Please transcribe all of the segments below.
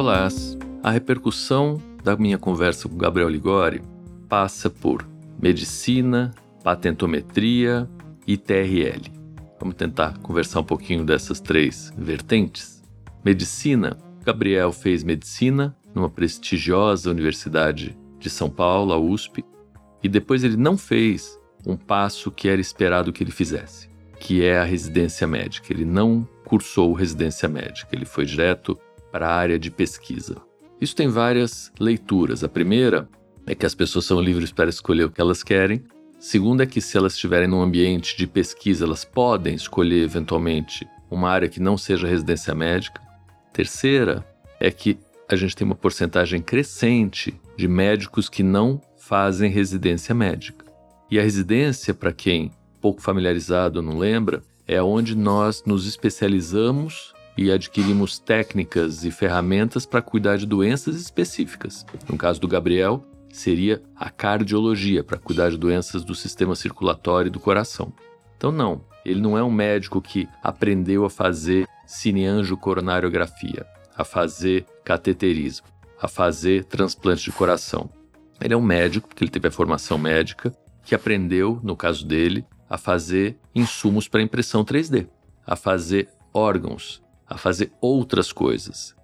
Olá! A repercussão da minha conversa com Gabriel Ligori passa por medicina, patentometria e TRL. Vamos tentar conversar um pouquinho dessas três vertentes. Medicina, Gabriel fez medicina numa prestigiosa universidade de São Paulo, a USP, e depois ele não fez um passo que era esperado que ele fizesse, que é a residência médica. Ele não cursou residência médica, ele foi direto para a área de pesquisa. Isso tem várias leituras. A primeira é que as pessoas são livres para escolher o que elas querem. Segunda é que se elas estiverem num ambiente de pesquisa, elas podem escolher eventualmente uma área que não seja residência médica. Terceira é que a gente tem uma porcentagem crescente de médicos que não fazem residência médica. E a residência, para quem pouco familiarizado não lembra, é onde nós nos especializamos e adquirimos técnicas e ferramentas para cuidar de doenças específicas. No caso do Gabriel, seria a cardiologia, para cuidar de doenças do sistema circulatório e do coração. Então, não, ele não é um médico que aprendeu a fazer cineangiocoronariografia, a fazer cateterismo, a fazer transplante de coração. Ele é um médico, porque ele teve a formação médica, que aprendeu, no caso dele, a fazer insumos para impressão 3D, a fazer órgãos, a fazer outras coisas.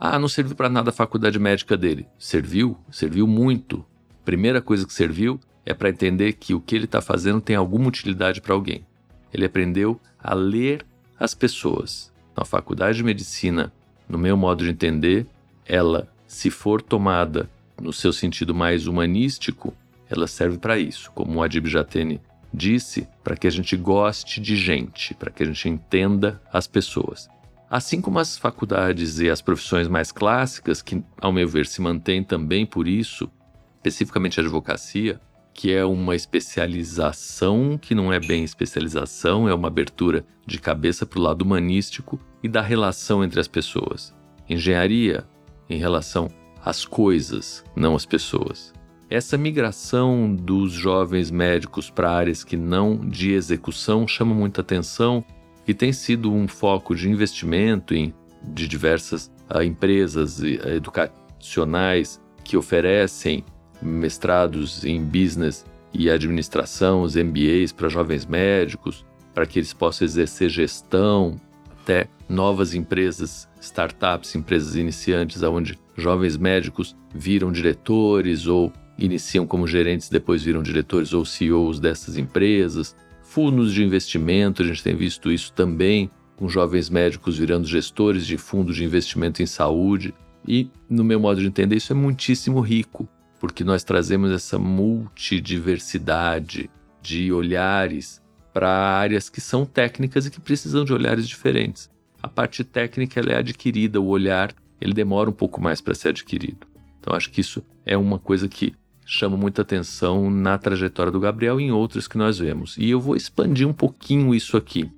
Ah, não serviu para nada a faculdade médica dele. Serviu, serviu muito. Primeira coisa que serviu é para entender que o que ele está fazendo tem alguma utilidade para alguém. Ele aprendeu a ler as pessoas. Na faculdade de medicina, no meu modo de entender, ela, se for tomada no seu sentido mais humanístico, ela serve para isso, como o Adib Jatene disse, para que a gente goste de gente, para que a gente entenda as pessoas. Assim como as faculdades e as profissões mais clássicas, que, ao meu ver, se mantêm também por isso, especificamente a advocacia, que é uma especialização que não é bem especialização, é uma abertura de cabeça para o lado humanístico e da relação entre as pessoas. Engenharia, em relação às coisas, não às pessoas. Essa migração dos jovens médicos para áreas que não de execução chama muita atenção e tem sido um foco de investimento em, de diversas uh, empresas uh, educacionais que oferecem mestrados em business e administração, os MBAs para jovens médicos, para que eles possam exercer gestão, até novas empresas, startups, empresas iniciantes, onde jovens médicos viram diretores ou iniciam como gerentes, depois viram diretores ou CEOs dessas empresas fundos de investimento, a gente tem visto isso também, com jovens médicos virando gestores de fundos de investimento em saúde. E, no meu modo de entender, isso é muitíssimo rico, porque nós trazemos essa multidiversidade de olhares para áreas que são técnicas e que precisam de olhares diferentes. A parte técnica é adquirida, o olhar ele demora um pouco mais para ser adquirido. Então acho que isso é uma coisa que chama muita atenção na trajetória do Gabriel e em outros que nós vemos. E eu vou expandir um pouquinho isso aqui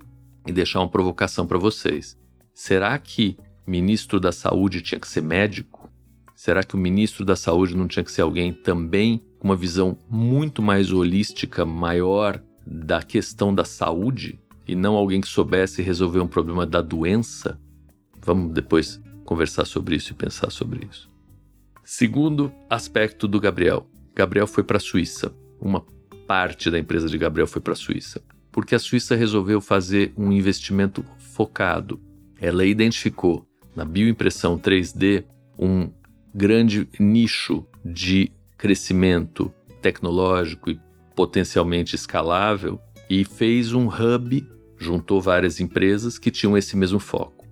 e deixar uma provocação para vocês. Será que ministro da Saúde tinha que ser médico? Será que o ministro da Saúde não tinha que ser alguém também com uma visão muito mais holística, maior da questão da saúde e não alguém que soubesse resolver um problema da doença? Vamos depois conversar sobre isso e pensar sobre isso. Segundo aspecto do Gabriel. Gabriel foi para a Suíça. Uma parte da empresa de Gabriel foi para a Suíça. Porque a Suíça resolveu fazer um investimento focado. Ela identificou na bioimpressão 3D um grande nicho de crescimento tecnológico e potencialmente escalável e fez um hub, juntou várias empresas que tinham esse mesmo foco.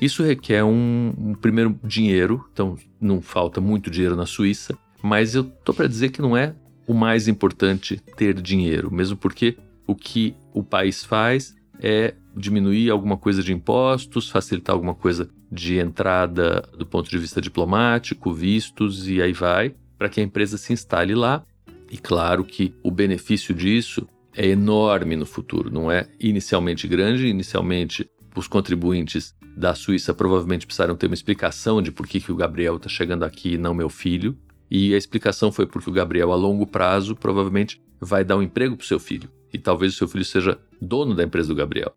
Isso requer um, um primeiro dinheiro, então não falta muito dinheiro na Suíça, mas eu tô para dizer que não é o mais importante ter dinheiro, mesmo porque o que o país faz é diminuir alguma coisa de impostos, facilitar alguma coisa de entrada do ponto de vista diplomático, vistos e aí vai, para que a empresa se instale lá. E claro que o benefício disso é enorme no futuro, não é inicialmente grande, inicialmente os contribuintes da Suíça provavelmente precisaram ter uma explicação de por que, que o Gabriel está chegando aqui e não meu filho. E a explicação foi porque o Gabriel, a longo prazo, provavelmente vai dar um emprego para o seu filho. E talvez o seu filho seja dono da empresa do Gabriel.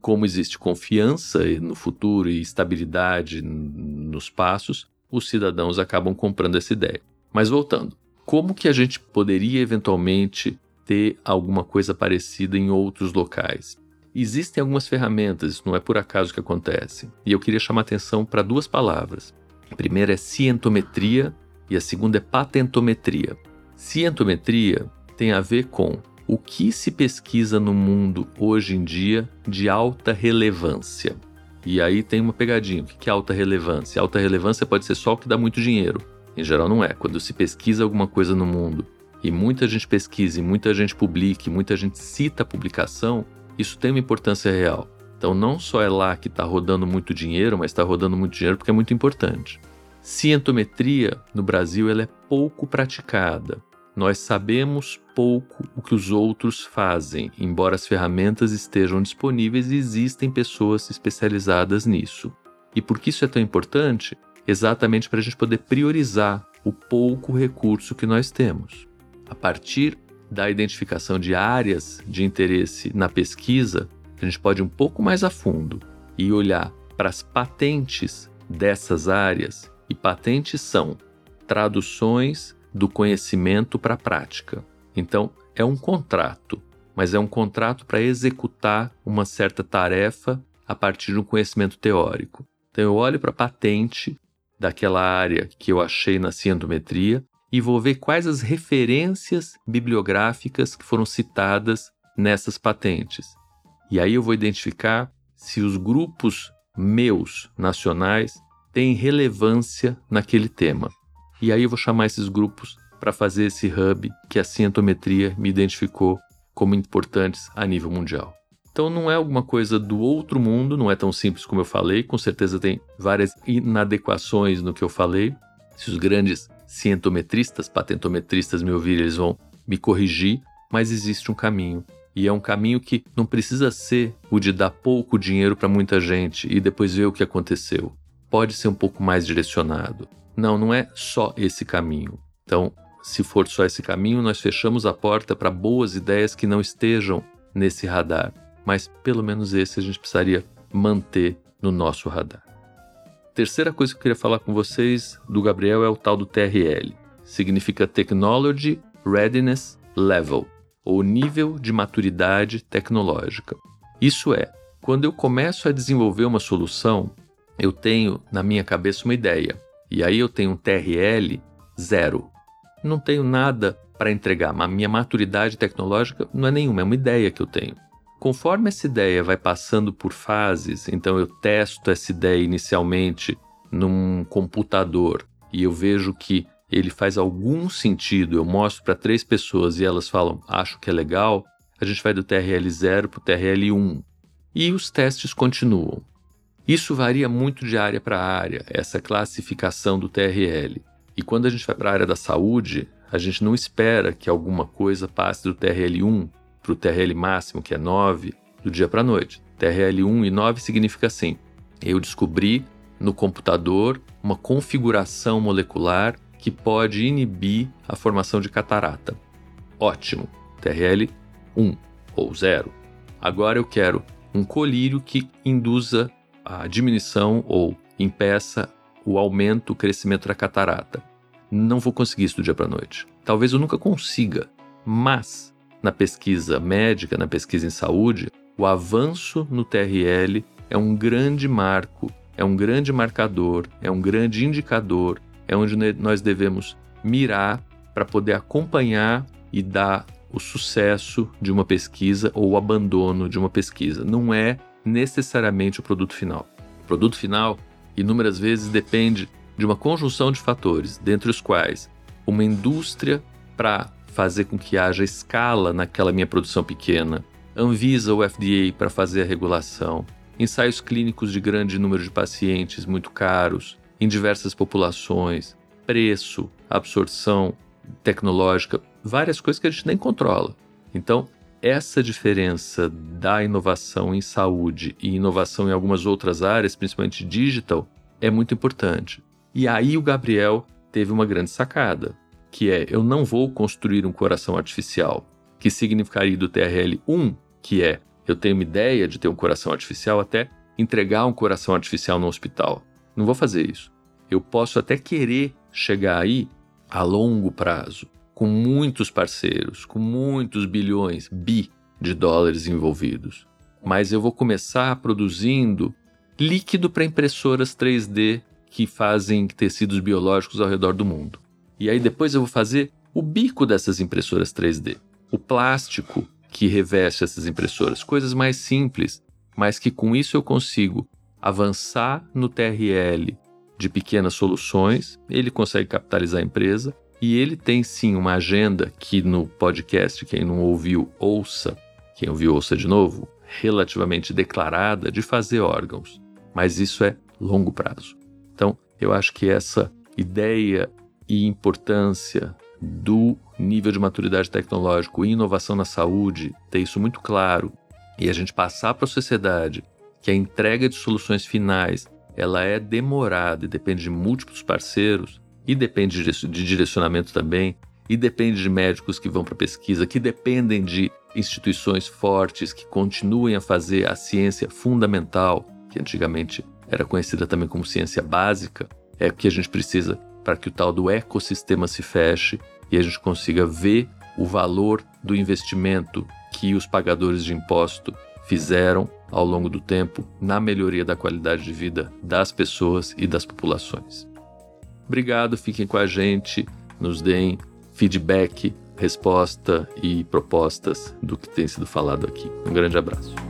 Como existe confiança no futuro e estabilidade nos passos, os cidadãos acabam comprando essa ideia. Mas voltando, como que a gente poderia eventualmente ter alguma coisa parecida em outros locais? Existem algumas ferramentas, não é por acaso que acontece. E eu queria chamar atenção para duas palavras. A primeira é cientometria e a segunda é patentometria. Cientometria tem a ver com o que se pesquisa no mundo hoje em dia de alta relevância. E aí tem uma pegadinha. O que é alta relevância? Alta relevância pode ser só o que dá muito dinheiro. Em geral, não é. Quando se pesquisa alguma coisa no mundo e muita gente pesquisa, e muita gente publica, e muita gente cita a publicação, isso tem uma importância real. Então não só é lá que está rodando muito dinheiro, mas está rodando muito dinheiro porque é muito importante. Cientometria no Brasil ela é pouco praticada. Nós sabemos pouco o que os outros fazem, embora as ferramentas estejam disponíveis e existem pessoas especializadas nisso. E por que isso é tão importante? Exatamente para a gente poder priorizar o pouco recurso que nós temos. A partir da identificação de áreas de interesse na pesquisa, a gente pode ir um pouco mais a fundo e olhar para as patentes dessas áreas. E patentes são traduções do conhecimento para a prática. Então, é um contrato, mas é um contrato para executar uma certa tarefa a partir de um conhecimento teórico. Então, eu olho para a patente daquela área que eu achei na cientometria e vou ver quais as referências bibliográficas que foram citadas nessas patentes. E aí eu vou identificar se os grupos meus nacionais têm relevância naquele tema. E aí eu vou chamar esses grupos para fazer esse hub que a cientometria me identificou como importantes a nível mundial. Então não é alguma coisa do outro mundo, não é tão simples como eu falei, com certeza tem várias inadequações no que eu falei. Se os grandes cientometristas, patentometristas me ouvirem, eles vão me corrigir, mas existe um caminho. E é um caminho que não precisa ser o de dar pouco dinheiro para muita gente e depois ver o que aconteceu. Pode ser um pouco mais direcionado. Não, não é só esse caminho. Então, se for só esse caminho, nós fechamos a porta para boas ideias que não estejam nesse radar. Mas pelo menos esse a gente precisaria manter no nosso radar. Terceira coisa que eu queria falar com vocês do Gabriel é o tal do TRL. Significa Technology Readiness Level, ou nível de maturidade tecnológica. Isso é, quando eu começo a desenvolver uma solução, eu tenho na minha cabeça uma ideia, e aí eu tenho um TRL zero. Não tenho nada para entregar, mas minha maturidade tecnológica não é nenhuma, é uma ideia que eu tenho. Conforme essa ideia vai passando por fases, então eu testo essa ideia inicialmente num computador e eu vejo que ele faz algum sentido, eu mostro para três pessoas e elas falam, acho que é legal, a gente vai do TRL 0 para o TRL 1. E os testes continuam. Isso varia muito de área para área, essa classificação do TRL. E quando a gente vai para a área da saúde, a gente não espera que alguma coisa passe do TRL 1 para o TRL máximo, que é 9, do dia para a noite. TRL 1 e 9 significa assim: eu descobri no computador uma configuração molecular que pode inibir a formação de catarata. Ótimo, TRL 1 ou 0. Agora eu quero um colírio que induza a diminuição ou impeça o aumento, o crescimento da catarata. Não vou conseguir isso do dia para noite. Talvez eu nunca consiga, mas na pesquisa médica, na pesquisa em saúde, o avanço no TRL é um grande marco, é um grande marcador, é um grande indicador, é onde nós devemos mirar para poder acompanhar e dar o sucesso de uma pesquisa ou o abandono de uma pesquisa. Não é necessariamente o produto final. O produto final, inúmeras vezes, depende de uma conjunção de fatores, dentre os quais uma indústria para fazer com que haja escala naquela minha produção pequena, Anvisa ou FDA para fazer a regulação, ensaios clínicos de grande número de pacientes muito caros, em diversas populações, preço, absorção tecnológica, várias coisas que a gente nem controla. Então, essa diferença da inovação em saúde e inovação em algumas outras áreas, principalmente digital, é muito importante. E aí o Gabriel teve uma grande sacada, que é eu não vou construir um coração artificial, que significaria do TRL 1, que é eu tenho uma ideia de ter um coração artificial até entregar um coração artificial no hospital. Não vou fazer isso. Eu posso até querer chegar aí a longo prazo, com muitos parceiros, com muitos bilhões, bi de dólares envolvidos. Mas eu vou começar produzindo líquido para impressoras 3D que fazem tecidos biológicos ao redor do mundo. E aí depois eu vou fazer o bico dessas impressoras 3D, o plástico que reveste essas impressoras, coisas mais simples, mas que com isso eu consigo avançar no TRL de pequenas soluções, ele consegue capitalizar a empresa e ele tem sim uma agenda que no podcast, quem não ouviu, ouça, quem ouviu, ouça de novo, relativamente declarada de fazer órgãos. Mas isso é longo prazo. Então, eu acho que essa ideia e importância do nível de maturidade tecnológica e inovação na saúde, ter isso muito claro e a gente passar para a sociedade que a entrega de soluções finais ela é demorada e depende de múltiplos parceiros e depende de direcionamento também e depende de médicos que vão para pesquisa, que dependem de instituições fortes que continuem a fazer a ciência fundamental, que antigamente era conhecida também como ciência básica, é o que a gente precisa para que o tal do ecossistema se feche e a gente consiga ver o valor do investimento que os pagadores de imposto fizeram ao longo do tempo na melhoria da qualidade de vida das pessoas e das populações. Obrigado, fiquem com a gente, nos deem feedback, resposta e propostas do que tem sido falado aqui. Um grande abraço.